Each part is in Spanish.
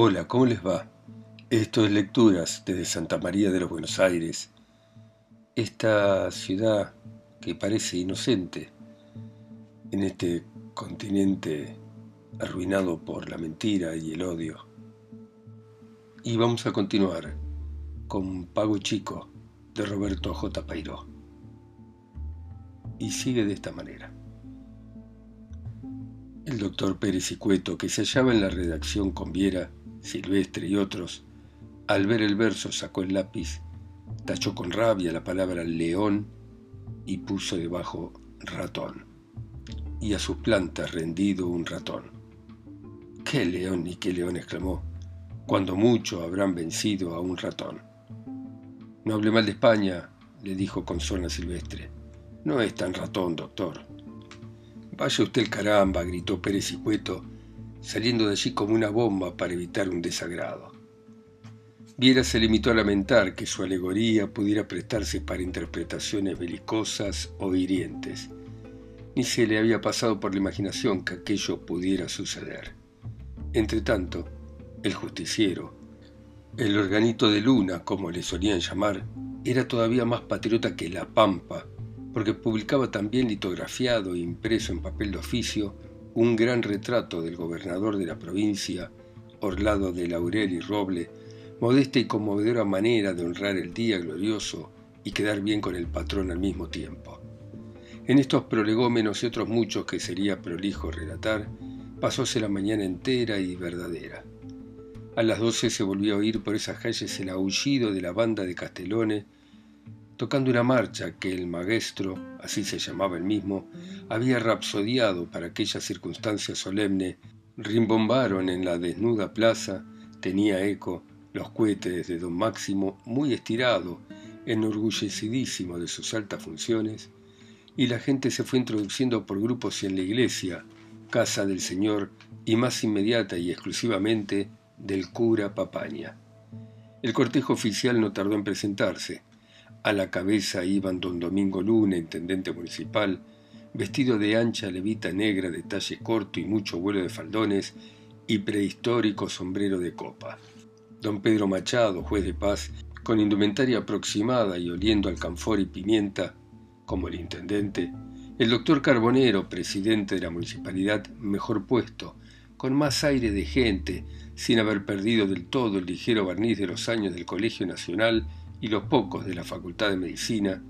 Hola, ¿cómo les va? Esto es Lecturas desde Santa María de los Buenos Aires. Esta ciudad que parece inocente en este continente arruinado por la mentira y el odio. Y vamos a continuar con Pago Chico de Roberto J. Pairó. Y sigue de esta manera. El doctor Pérez y Cueto, que se hallaba en la redacción con Viera, Silvestre y otros, al ver el verso sacó el lápiz, tachó con rabia la palabra león y puso debajo ratón. Y a sus plantas rendido un ratón. ¡Qué león y qué león! exclamó, cuando mucho habrán vencido a un ratón. No hable mal de España, le dijo con zona silvestre. No es tan ratón, doctor. Vaya usted el caramba, gritó Pérez y Cueto, saliendo de allí como una bomba para evitar un desagrado. Viera se limitó a lamentar que su alegoría pudiera prestarse para interpretaciones belicosas o hirientes. Ni se le había pasado por la imaginación que aquello pudiera suceder. Entretanto, el justiciero, el organito de luna, como le solían llamar, era todavía más patriota que la Pampa, porque publicaba también litografiado e impreso en papel de oficio un gran retrato del gobernador de la provincia, Orlado de Laurel y Roble, modesta y conmovedora manera de honrar el día glorioso y quedar bien con el patrón al mismo tiempo. En estos prolegómenos y otros muchos que sería prolijo relatar, pasóse la mañana entera y verdadera. A las doce se volvió a oír por esas calles el aullido de la banda de Castellone tocando una marcha que el maestro, así se llamaba el mismo, había rapsodiado para aquella circunstancia solemne, rimbombaron en la desnuda plaza, tenía eco los cohetes de don Máximo muy estirado, enorgullecidísimo de sus altas funciones, y la gente se fue introduciendo por grupos en la iglesia, casa del Señor y más inmediata y exclusivamente del cura Papaña. El cortejo oficial no tardó en presentarse, a la cabeza iban don Domingo Luna, intendente municipal, vestido de ancha levita negra de talle corto y mucho vuelo de faldones y prehistórico sombrero de copa. Don Pedro Machado, juez de paz, con indumentaria aproximada y oliendo alcanfor y pimienta, como el intendente, el doctor Carbonero, presidente de la municipalidad, mejor puesto, con más aire de gente, sin haber perdido del todo el ligero barniz de los años del Colegio Nacional y los pocos de la Facultad de Medicina,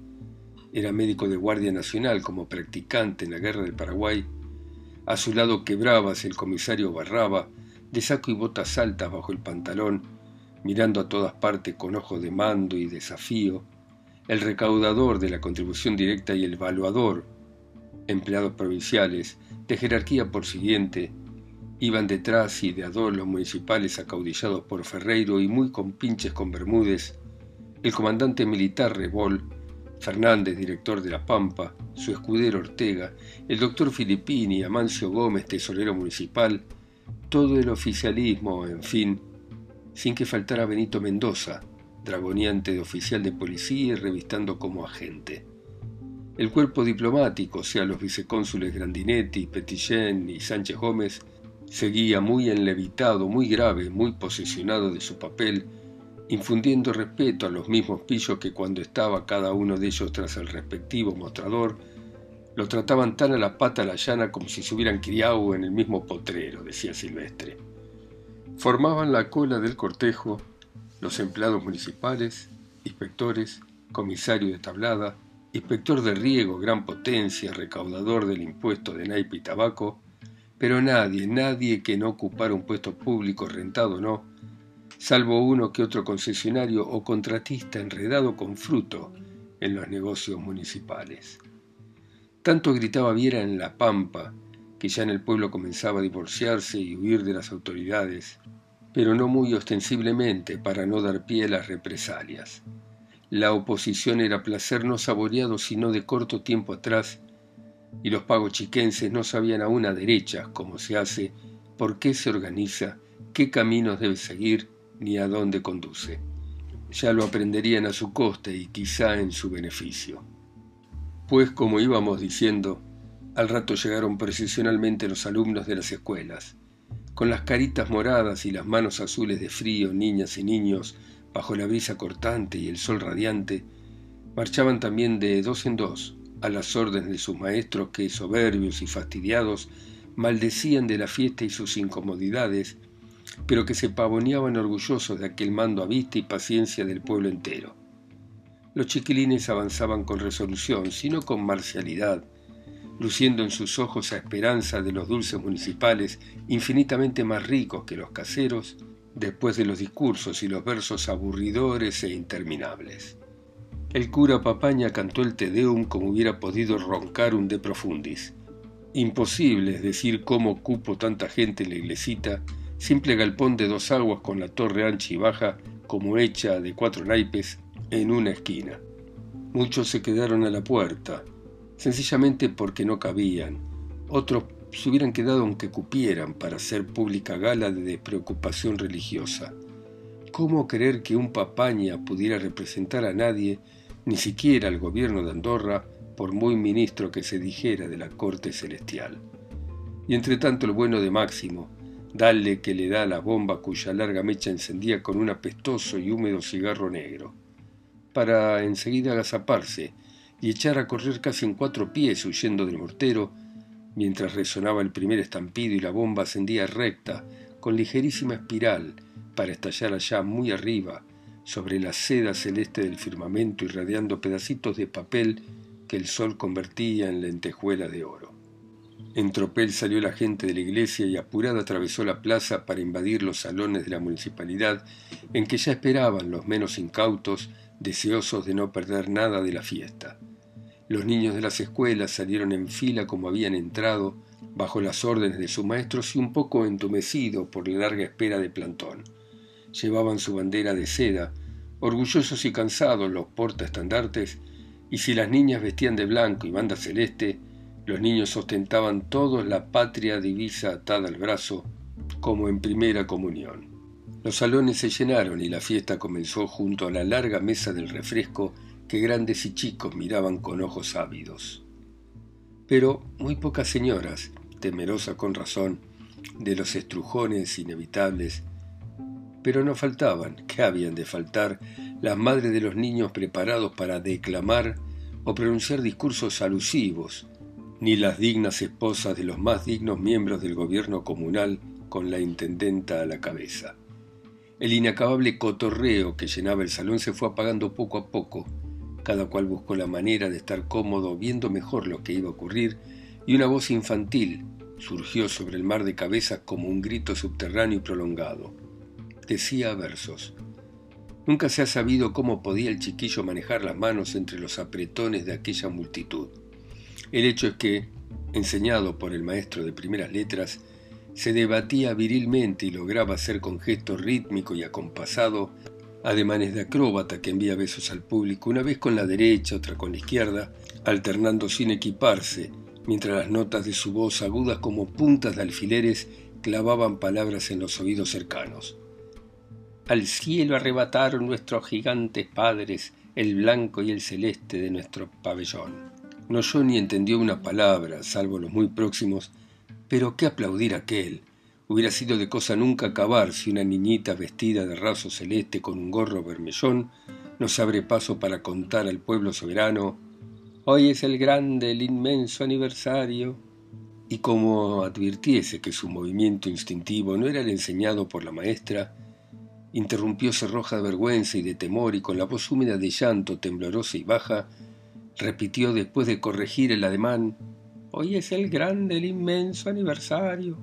era médico de Guardia Nacional como practicante en la Guerra del Paraguay, a su lado quebrabas el comisario Barraba, de saco y botas altas bajo el pantalón, mirando a todas partes con ojos de mando y desafío, el recaudador de la contribución directa y el evaluador, empleados provinciales, de jerarquía por siguiente, iban detrás y de a dos los municipales acaudillados por Ferreiro y muy compinches con Bermúdez, el comandante militar Rebol, Fernández, director de La Pampa, su escudero Ortega, el doctor Filippini, Amancio Gómez, tesorero municipal, todo el oficialismo, en fin, sin que faltara Benito Mendoza, dragoneante de oficial de policía y revistando como agente. El cuerpo diplomático, sea, los vicecónsules Grandinetti, Petillén y Sánchez Gómez, seguía muy enlevitado, muy grave, muy posesionado de su papel infundiendo respeto a los mismos pillos que cuando estaba cada uno de ellos tras el respectivo mostrador, lo trataban tan a la pata a la llana como si se hubieran criado en el mismo potrero, decía Silvestre. Formaban la cola del cortejo los empleados municipales, inspectores, comisario de tablada, inspector de riego, gran potencia, recaudador del impuesto de naipe y tabaco, pero nadie, nadie que no ocupara un puesto público rentado o no, salvo uno que otro concesionario o contratista enredado con fruto en los negocios municipales. Tanto gritaba Viera en La Pampa, que ya en el pueblo comenzaba a divorciarse y huir de las autoridades, pero no muy ostensiblemente para no dar pie a las represalias. La oposición era placer no saboreado sino de corto tiempo atrás, y los pagos chiquenses no sabían aún a derechas cómo se hace, por qué se organiza, qué caminos debe seguir ni a dónde conduce. Ya lo aprenderían a su coste y quizá en su beneficio. Pues como íbamos diciendo, al rato llegaron precisionalmente los alumnos de las escuelas, con las caritas moradas y las manos azules de frío, niñas y niños, bajo la brisa cortante y el sol radiante, marchaban también de dos en dos a las órdenes de sus maestros que, soberbios y fastidiados, maldecían de la fiesta y sus incomodidades, pero que se pavoneaban orgullosos de aquel mando a vista y paciencia del pueblo entero. Los chiquilines avanzaban con resolución, sino con marcialidad, luciendo en sus ojos la esperanza de los dulces municipales infinitamente más ricos que los caseros, después de los discursos y los versos aburridores e interminables. El cura Papaña cantó el Te Deum como hubiera podido roncar un de profundis. Imposible es decir cómo cupo tanta gente en la iglesita, simple galpón de dos aguas con la torre ancha y baja, como hecha de cuatro naipes, en una esquina. Muchos se quedaron a la puerta, sencillamente porque no cabían. Otros se hubieran quedado aunque cupieran para hacer pública gala de despreocupación religiosa. ¿Cómo creer que un papaña pudiera representar a nadie, ni siquiera al gobierno de Andorra, por muy ministro que se dijera de la corte celestial? Y entre tanto el bueno de Máximo, dale que le da la bomba cuya larga mecha encendía con un apestoso y húmedo cigarro negro, para enseguida agazaparse y echar a correr casi en cuatro pies huyendo del mortero, mientras resonaba el primer estampido y la bomba ascendía recta, con ligerísima espiral, para estallar allá muy arriba, sobre la seda celeste del firmamento irradiando pedacitos de papel que el sol convertía en lentejuelas de oro. En tropel salió la gente de la iglesia y apurada atravesó la plaza para invadir los salones de la municipalidad en que ya esperaban los menos incautos, deseosos de no perder nada de la fiesta. Los niños de las escuelas salieron en fila como habían entrado, bajo las órdenes de sus maestros y un poco entumecidos por la larga espera de plantón. Llevaban su bandera de seda, orgullosos y cansados los portaestandartes, y si las niñas vestían de blanco y banda celeste, los niños ostentaban todos la patria divisa atada al brazo, como en primera comunión. Los salones se llenaron y la fiesta comenzó junto a la larga mesa del refresco que grandes y chicos miraban con ojos ávidos. Pero muy pocas señoras, temerosas con razón de los estrujones inevitables, pero no faltaban, que habían de faltar, las madres de los niños preparados para declamar o pronunciar discursos alusivos, ni las dignas esposas de los más dignos miembros del gobierno comunal con la intendenta a la cabeza. El inacabable cotorreo que llenaba el salón se fue apagando poco a poco, cada cual buscó la manera de estar cómodo viendo mejor lo que iba a ocurrir, y una voz infantil surgió sobre el mar de cabezas como un grito subterráneo y prolongado. Decía versos. Nunca se ha sabido cómo podía el chiquillo manejar las manos entre los apretones de aquella multitud. El hecho es que, enseñado por el maestro de primeras letras, se debatía virilmente y lograba hacer con gesto rítmico y acompasado ademanes de acróbata que envía besos al público, una vez con la derecha, otra con la izquierda, alternando sin equiparse, mientras las notas de su voz agudas como puntas de alfileres clavaban palabras en los oídos cercanos. Al cielo arrebataron nuestros gigantes padres el blanco y el celeste de nuestro pabellón. No oyó ni entendió una palabra, salvo los muy próximos, pero qué aplaudir aquel, Hubiera sido de cosa nunca acabar si una niñita vestida de raso celeste con un gorro vermellón nos abre paso para contar al pueblo soberano Hoy es el grande, el inmenso aniversario. Y como advirtiese que su movimiento instintivo no era el enseñado por la maestra, interrumpióse roja de vergüenza y de temor y con la voz húmeda de llanto, temblorosa y baja, repitió después de corregir el ademán Hoy es el grande, el inmenso aniversario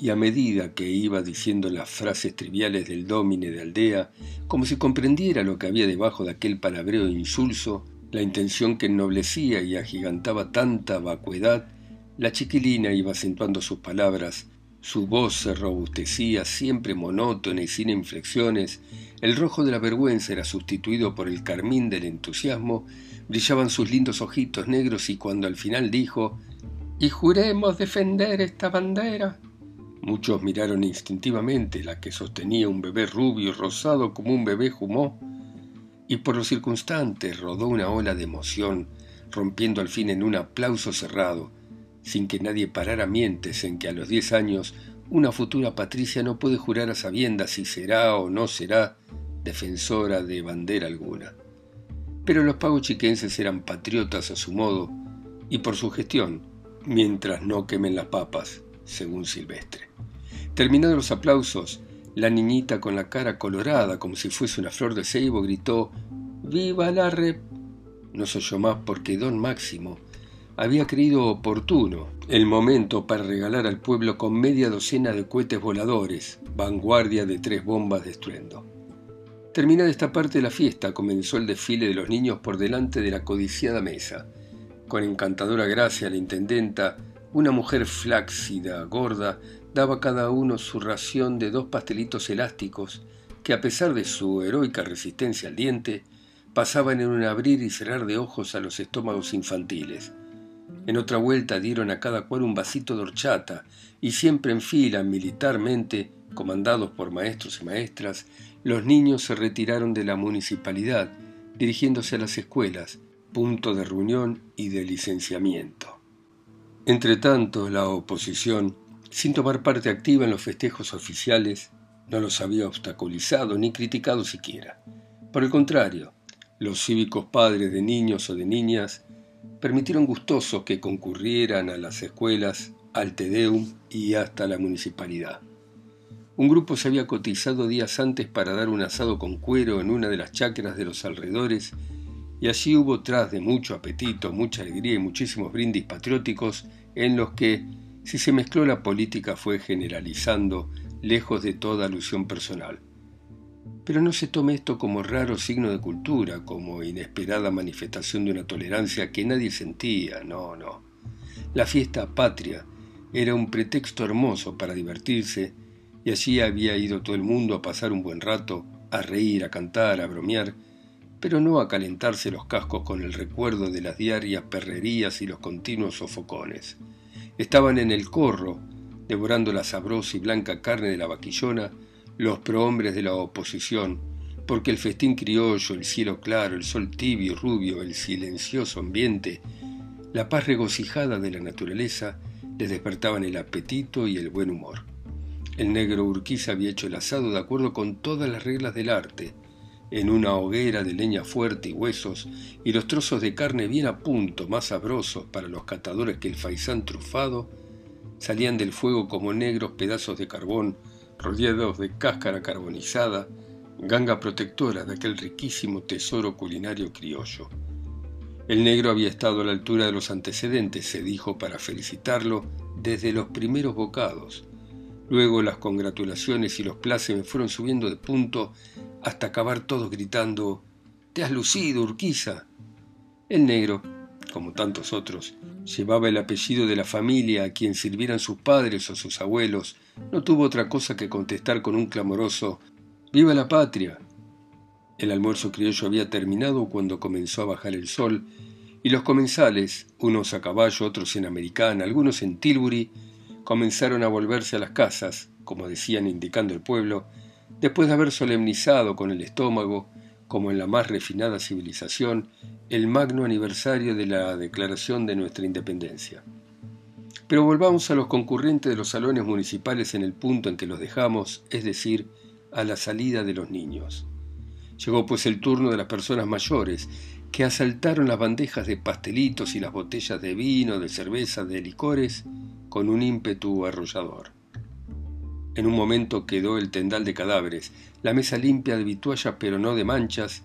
y a medida que iba diciendo las frases triviales del dómine de aldea, como si comprendiera lo que había debajo de aquel palabreo insulso, la intención que ennoblecía y agigantaba tanta vacuidad, la chiquilina iba acentuando sus palabras, su voz se robustecía siempre monótona y sin inflexiones, el rojo de la vergüenza era sustituido por el carmín del entusiasmo, brillaban sus lindos ojitos negros y cuando al final dijo Y juremos defender esta bandera, Muchos miraron instintivamente la que sostenía un bebé rubio y rosado como un bebé jumó, y por los circunstantes rodó una ola de emoción, rompiendo al fin en un aplauso cerrado, sin que nadie parara mientes en que a los diez años una futura patricia no puede jurar a sabiendas si será o no será defensora de bandera alguna. Pero los pagos chiquenses eran patriotas a su modo y por su gestión, mientras no quemen las papas, según Silvestre. Terminados los aplausos, la niñita con la cara colorada como si fuese una flor de ceibo gritó ¡Viva la rep! No se oyó más porque don Máximo había creído oportuno el momento para regalar al pueblo con media docena de cohetes voladores, vanguardia de tres bombas de estruendo. Terminada esta parte de la fiesta, comenzó el desfile de los niños por delante de la codiciada mesa. Con encantadora gracia la intendenta, una mujer flácida, gorda, daba a cada uno su ración de dos pastelitos elásticos que, a pesar de su heroica resistencia al diente, pasaban en un abrir y cerrar de ojos a los estómagos infantiles. En otra vuelta dieron a cada cual un vasito de horchata y siempre en fila, militarmente, comandados por maestros y maestras, los niños se retiraron de la municipalidad, dirigiéndose a las escuelas, punto de reunión y de licenciamiento. Entretanto, la oposición, sin tomar parte activa en los festejos oficiales, no los había obstaculizado ni criticado siquiera. Por el contrario, los cívicos padres de niños o de niñas permitieron gustosos que concurrieran a las escuelas, al Tedeum y hasta la municipalidad. Un grupo se había cotizado días antes para dar un asado con cuero en una de las chacras de los alrededores y allí hubo tras de mucho apetito, mucha alegría y muchísimos brindis patrióticos en los que, si se mezcló la política, fue generalizando, lejos de toda alusión personal. Pero no se tome esto como raro signo de cultura, como inesperada manifestación de una tolerancia que nadie sentía, no, no. La fiesta patria era un pretexto hermoso para divertirse, y allí había ido todo el mundo a pasar un buen rato, a reír, a cantar, a bromear, pero no a calentarse los cascos con el recuerdo de las diarias perrerías y los continuos sofocones. Estaban en el corro, devorando la sabrosa y blanca carne de la vaquillona, los prohombres de la oposición, porque el festín criollo, el cielo claro, el sol tibio y rubio, el silencioso ambiente, la paz regocijada de la naturaleza, les despertaban el apetito y el buen humor. El negro Urquiza había hecho el asado de acuerdo con todas las reglas del arte, en una hoguera de leña fuerte y huesos, y los trozos de carne bien a punto, más sabrosos para los catadores que el faisán trufado, salían del fuego como negros pedazos de carbón rodeados de cáscara carbonizada, ganga protectora de aquel riquísimo tesoro culinario criollo. El negro había estado a la altura de los antecedentes, se dijo para felicitarlo, desde los primeros bocados. Luego las congratulaciones y los plácemes fueron subiendo de punto hasta acabar todos gritando Te has lucido, Urquiza. El negro, como tantos otros, llevaba el apellido de la familia a quien sirvieran sus padres o sus abuelos, no tuvo otra cosa que contestar con un clamoroso ¡Viva la patria! El almuerzo criollo había terminado cuando comenzó a bajar el sol, y los comensales, unos a caballo, otros en americana, algunos en Tilbury, comenzaron a volverse a las casas, como decían indicando el pueblo, después de haber solemnizado con el estómago, como en la más refinada civilización, el magno aniversario de la declaración de nuestra independencia. Pero volvamos a los concurrentes de los salones municipales en el punto en que los dejamos, es decir, a la salida de los niños. Llegó pues el turno de las personas mayores, que asaltaron las bandejas de pastelitos y las botellas de vino, de cerveza, de licores, con un ímpetu arrollador. En un momento quedó el tendal de cadáveres, la mesa limpia de vituallas pero no de manchas,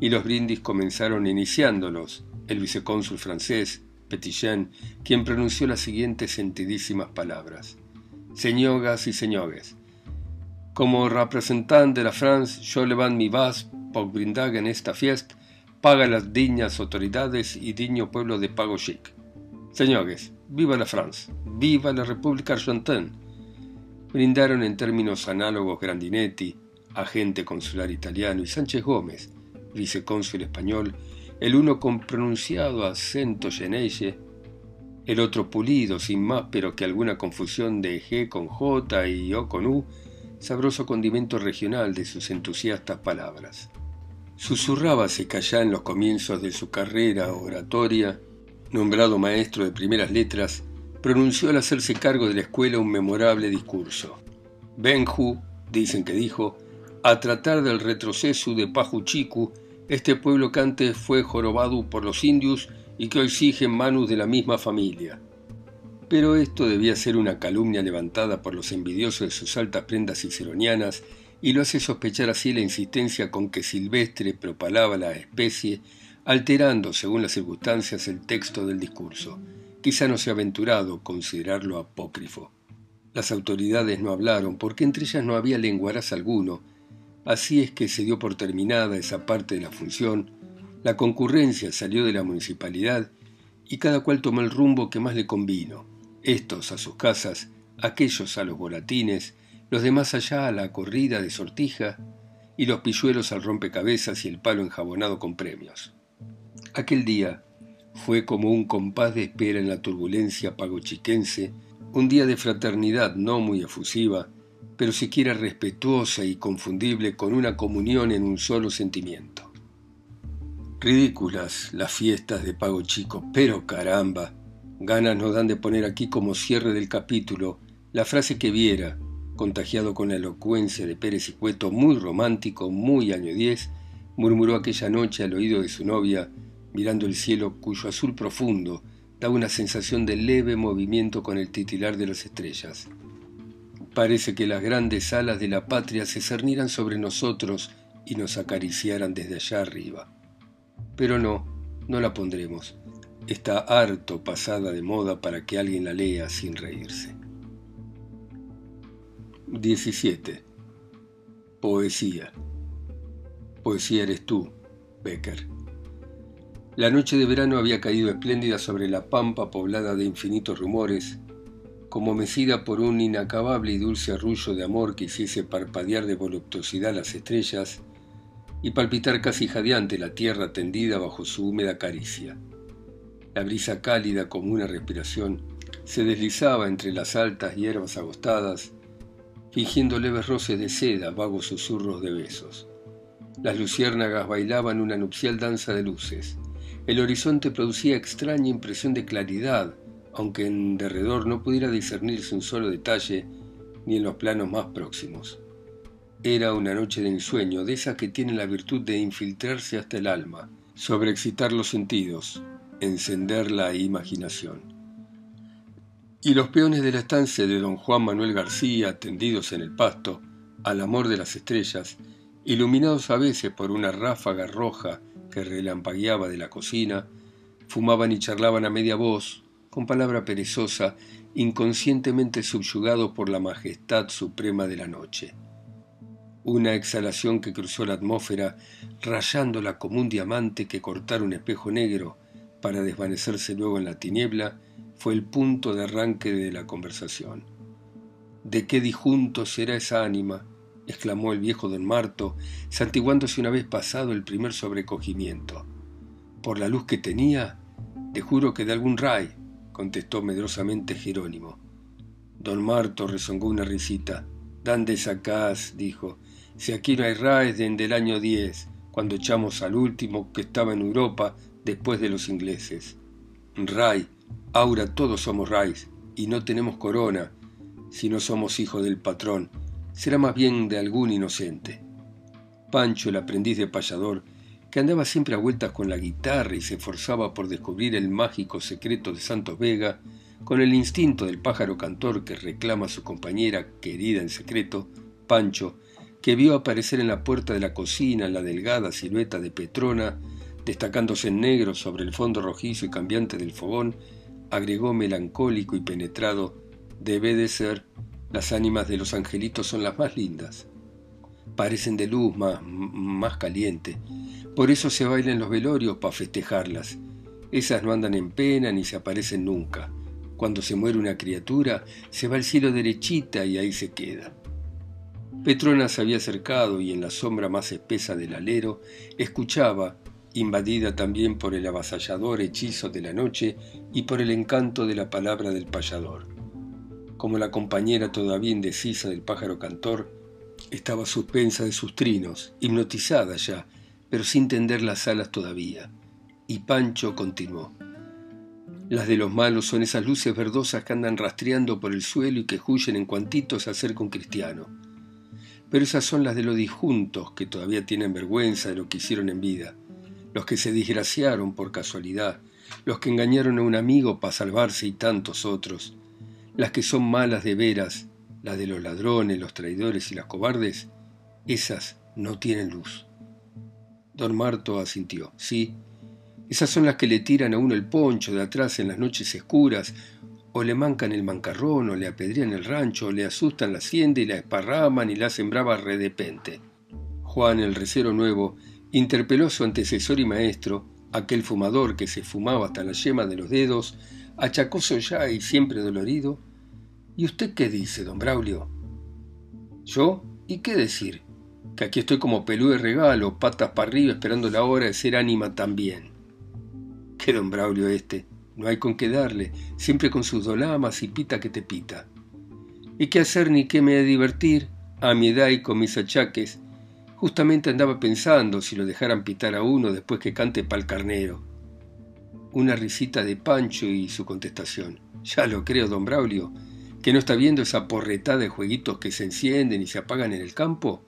y los brindis comenzaron iniciándolos, el vicecónsul francés, Petitjean, quien pronunció las siguientes sentidísimas palabras. Señoras y señores, como representante de la France, yo levanto mi vas por brindar en esta fiesta paga las dignas autoridades y digno pueblo de Pago Chic. Señores, viva la France, viva la República Argentina. Brindaron en términos análogos Grandinetti, agente consular italiano, y Sánchez Gómez, vicecónsul español, el uno con pronunciado acento geneille, el otro pulido, sin más pero que alguna confusión de G con J y O con U, sabroso condimento regional de sus entusiastas palabras. Susurrábase callá en los comienzos de su carrera oratoria, nombrado maestro de primeras letras, pronunció al hacerse cargo de la escuela un memorable discurso. Benju, dicen que dijo, a tratar del retroceso de Pajuchiku, este pueblo que antes fue jorobado por los indios y que hoy sigue en manos de la misma familia. Pero esto debía ser una calumnia levantada por los envidiosos de sus altas prendas ciceronianas y lo hace sospechar así la insistencia con que Silvestre propalaba la especie, alterando, según las circunstancias, el texto del discurso. Quizá no sea aventurado considerarlo apócrifo. Las autoridades no hablaron porque entre ellas no había lenguaraz alguno, Así es que se dio por terminada esa parte de la función, la concurrencia salió de la municipalidad y cada cual tomó el rumbo que más le convino, estos a sus casas, aquellos a los volatines, los demás allá a la corrida de sortija y los pilluelos al rompecabezas y el palo enjabonado con premios. Aquel día fue como un compás de espera en la turbulencia pagochiquense, un día de fraternidad no muy efusiva, pero siquiera respetuosa y confundible con una comunión en un solo sentimiento. Ridículas las fiestas de Pago Chico, pero caramba, ganas nos dan de poner aquí como cierre del capítulo la frase que viera, contagiado con la elocuencia de Pérez y Cueto, muy romántico, muy año diez, murmuró aquella noche al oído de su novia, mirando el cielo cuyo azul profundo daba una sensación de leve movimiento con el titilar de las estrellas. Parece que las grandes alas de la patria se cernieran sobre nosotros y nos acariciaran desde allá arriba. Pero no, no la pondremos. Está harto pasada de moda para que alguien la lea sin reírse. 17. Poesía. Poesía eres tú, Becker. La noche de verano había caído espléndida sobre la pampa poblada de infinitos rumores, como mecida por un inacabable y dulce arrullo de amor que hiciese parpadear de voluptuosidad las estrellas y palpitar casi jadeante la tierra tendida bajo su húmeda caricia. La brisa cálida como una respiración se deslizaba entre las altas hierbas agostadas, fingiendo leves roces de seda, vagos susurros de besos. Las luciérnagas bailaban una nupcial danza de luces. El horizonte producía extraña impresión de claridad, aunque en derredor no pudiera discernirse un solo detalle ni en los planos más próximos. Era una noche de ensueño, de esas que tienen la virtud de infiltrarse hasta el alma, sobreexcitar los sentidos, encender la imaginación. Y los peones de la estancia de don Juan Manuel García, tendidos en el pasto, al amor de las estrellas, iluminados a veces por una ráfaga roja que relampagueaba de la cocina, fumaban y charlaban a media voz, con palabra perezosa, inconscientemente subyugado por la majestad suprema de la noche. Una exhalación que cruzó la atmósfera, rayándola como un diamante que cortara un espejo negro para desvanecerse luego en la tiniebla, fue el punto de arranque de la conversación. ¿De qué disjunto será esa ánima? exclamó el viejo don Marto, santiguándose una vez pasado el primer sobrecogimiento. Por la luz que tenía, te juro que de algún ray, contestó medrosamente Jerónimo. Don Marto rezongó una risita. ¿Dónde sacás? dijo. Si aquí no hay raes desde el año 10, cuando echamos al último que estaba en Europa después de los ingleses. Ray, ahora todos somos rays, y no tenemos corona, si no somos hijos del patrón. Será más bien de algún inocente. Pancho, el aprendiz de payador, que andaba siempre a vueltas con la guitarra y se esforzaba por descubrir el mágico secreto de Santos Vega, con el instinto del pájaro cantor que reclama a su compañera querida en secreto, Pancho, que vio aparecer en la puerta de la cocina la delgada silueta de Petrona, destacándose en negro sobre el fondo rojizo y cambiante del fogón, agregó melancólico y penetrado, debe de ser, las ánimas de los angelitos son las más lindas. Parecen de luz más, más caliente, por eso se bailan los velorios para festejarlas. Esas no andan en pena ni se aparecen nunca. Cuando se muere una criatura, se va al cielo derechita y ahí se queda. Petrona se había acercado y en la sombra más espesa del alero escuchaba, invadida también por el avasallador hechizo de la noche y por el encanto de la palabra del payador. Como la compañera todavía indecisa del pájaro cantor, estaba suspensa de sus trinos, hipnotizada ya, pero sin tender las alas todavía. Y Pancho continuó. Las de los malos son esas luces verdosas que andan rastreando por el suelo y que huyen en cuantito se acerca un cristiano. Pero esas son las de los disjuntos que todavía tienen vergüenza de lo que hicieron en vida, los que se desgraciaron por casualidad, los que engañaron a un amigo para salvarse y tantos otros, las que son malas de veras, las de los ladrones, los traidores y las cobardes, esas no tienen luz. Don Marto asintió. Sí, esas son las que le tiran a uno el poncho de atrás en las noches escuras, o le mancan el mancarrón, o le apedrean el rancho, o le asustan la hacienda y la esparraman y la hacen brava redepente. Juan, el recero nuevo, interpeló a su antecesor y maestro, aquel fumador que se fumaba hasta la yema de los dedos, achacoso ya y siempre dolorido. ¿Y usted qué dice, don Braulio? ¿Yo? ¿Y qué decir? Que aquí estoy como pelú de regalo, patas para arriba, esperando la hora de ser ánima también. Qué don Braulio este, no hay con qué darle, siempre con sus dolamas y pita que te pita. ¿Y qué hacer ni qué me de divertir? A mi edad y con mis achaques, justamente andaba pensando si lo dejaran pitar a uno después que cante pa'l carnero. Una risita de Pancho y su contestación. Ya lo creo, don Braulio, que no está viendo esa porretada de jueguitos que se encienden y se apagan en el campo.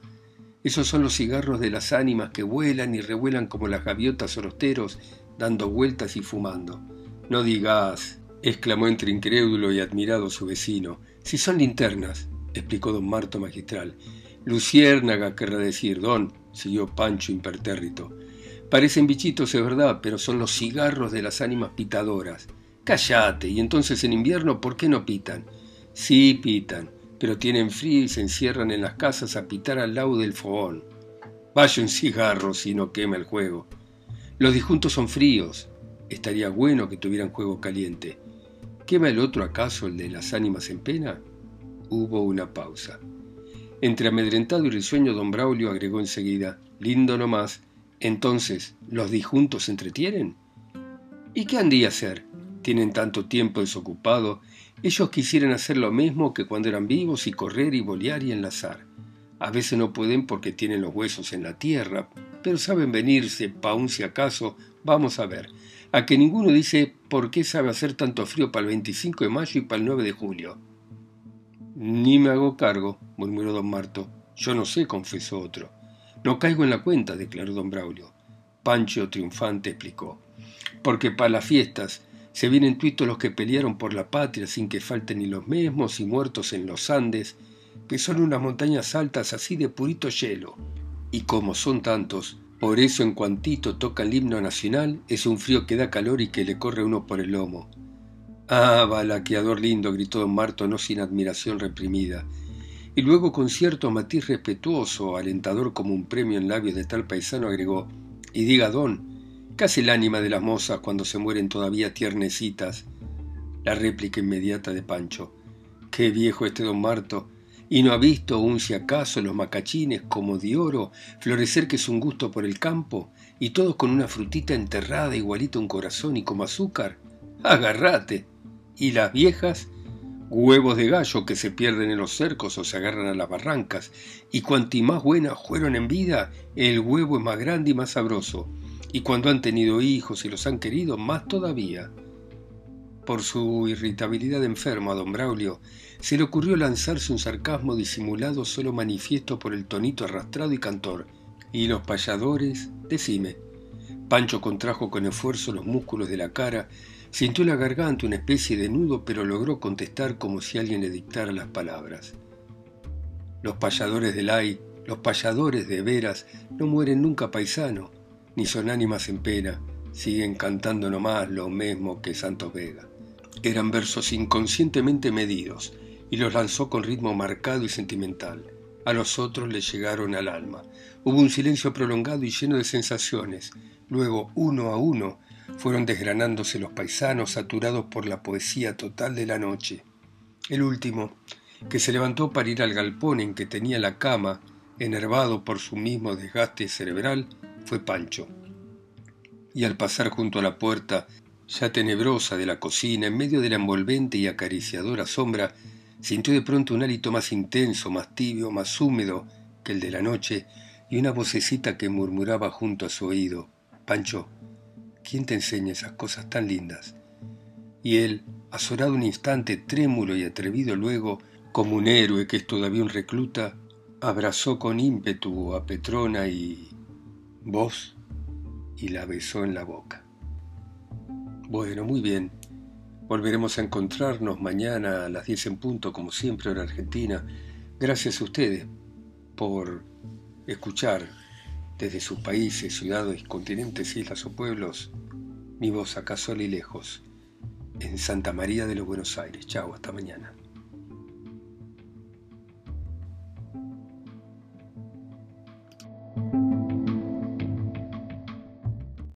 Esos son los cigarros de las ánimas que vuelan y revuelan como las gaviotas orosteros dando vueltas y fumando. No digas, exclamó entre incrédulo y admirado su vecino. Si son linternas, explicó don Marto magistral. Luciérnaga querrá decir, don, siguió Pancho impertérrito. Parecen bichitos, es verdad, pero son los cigarros de las ánimas pitadoras. Cállate, y entonces en invierno, ¿por qué no pitan? Sí, pitan, pero tienen frío y se encierran en las casas a pitar al lado del fogón. Vaya un cigarro si no quema el juego. Los disjuntos son fríos. Estaría bueno que tuvieran juego caliente. ¿Quema el otro acaso el de las ánimas en pena? Hubo una pausa. Entre amedrentado y risueño, don Braulio agregó enseguida, lindo nomás, entonces, ¿los disjuntos se entretienen? ¿Y qué han de hacer? Tienen tanto tiempo desocupado. Ellos quisieran hacer lo mismo que cuando eran vivos y correr y bolear y enlazar. A veces no pueden porque tienen los huesos en la tierra, pero saben venirse, pa' un si acaso, vamos a ver. A que ninguno dice por qué sabe hacer tanto frío para el 25 de mayo y para el 9 de julio. Ni me hago cargo, murmuró don Marto. Yo no sé, confesó otro. No caigo en la cuenta, declaró don Braulio. Pancho, triunfante, explicó. Porque para las fiestas se vienen tuitos los que pelearon por la patria sin que falten ni los mismos y muertos en los Andes, que son unas montañas altas así de purito hielo y como son tantos, por eso en cuantito toca el himno nacional, es un frío que da calor y que le corre uno por el lomo. Ah, balaqueador lindo, gritó don Marto, no sin admiración reprimida. Y luego con cierto matiz respetuoso, alentador como un premio en labios de tal paisano, agregó, y diga don, ¿qué hace el ánima de las mozas cuando se mueren todavía tiernecitas? La réplica inmediata de Pancho. Qué viejo este don Marto, y no ha visto aún si acaso los macachines como de oro florecer que es un gusto por el campo, y todos con una frutita enterrada igualito a un corazón y como azúcar. Agarrate. Y las viejas, huevos de gallo que se pierden en los cercos o se agarran a las barrancas, y cuanti más buenas fueron en vida, el huevo es más grande y más sabroso, y cuando han tenido hijos y los han querido, más todavía. Por su irritabilidad enferma, a don Braulio se le ocurrió lanzarse un sarcasmo disimulado solo manifiesto por el tonito arrastrado y cantor. ¿Y los payadores? Decime. Pancho contrajo con esfuerzo los músculos de la cara, sintió en la garganta una especie de nudo, pero logró contestar como si alguien le dictara las palabras. Los payadores del ay, los payadores de veras, no mueren nunca paisano, ni son ánimas en pena, siguen cantando nomás lo mismo que Santos Vega. Eran versos inconscientemente medidos y los lanzó con ritmo marcado y sentimental. A los otros les llegaron al alma. Hubo un silencio prolongado y lleno de sensaciones. Luego, uno a uno, fueron desgranándose los paisanos saturados por la poesía total de la noche. El último, que se levantó para ir al galpón en que tenía la cama, enervado por su mismo desgaste cerebral, fue Pancho. Y al pasar junto a la puerta ya tenebrosa de la cocina, en medio de la envolvente y acariciadora sombra, sintió de pronto un hálito más intenso, más tibio, más húmedo que el de la noche, y una vocecita que murmuraba junto a su oído, Pancho, ¿quién te enseña esas cosas tan lindas? Y él, azorado un instante, trémulo y atrevido luego, como un héroe que es todavía un recluta, abrazó con ímpetu a Petrona y... vos, y la besó en la boca. Bueno, muy bien. Volveremos a encontrarnos mañana a las 10 en punto, como siempre, en Argentina. Gracias a ustedes por escuchar desde sus países, ciudades, continentes, islas o pueblos mi voz acá sola y lejos en Santa María de los Buenos Aires. Chao, hasta mañana.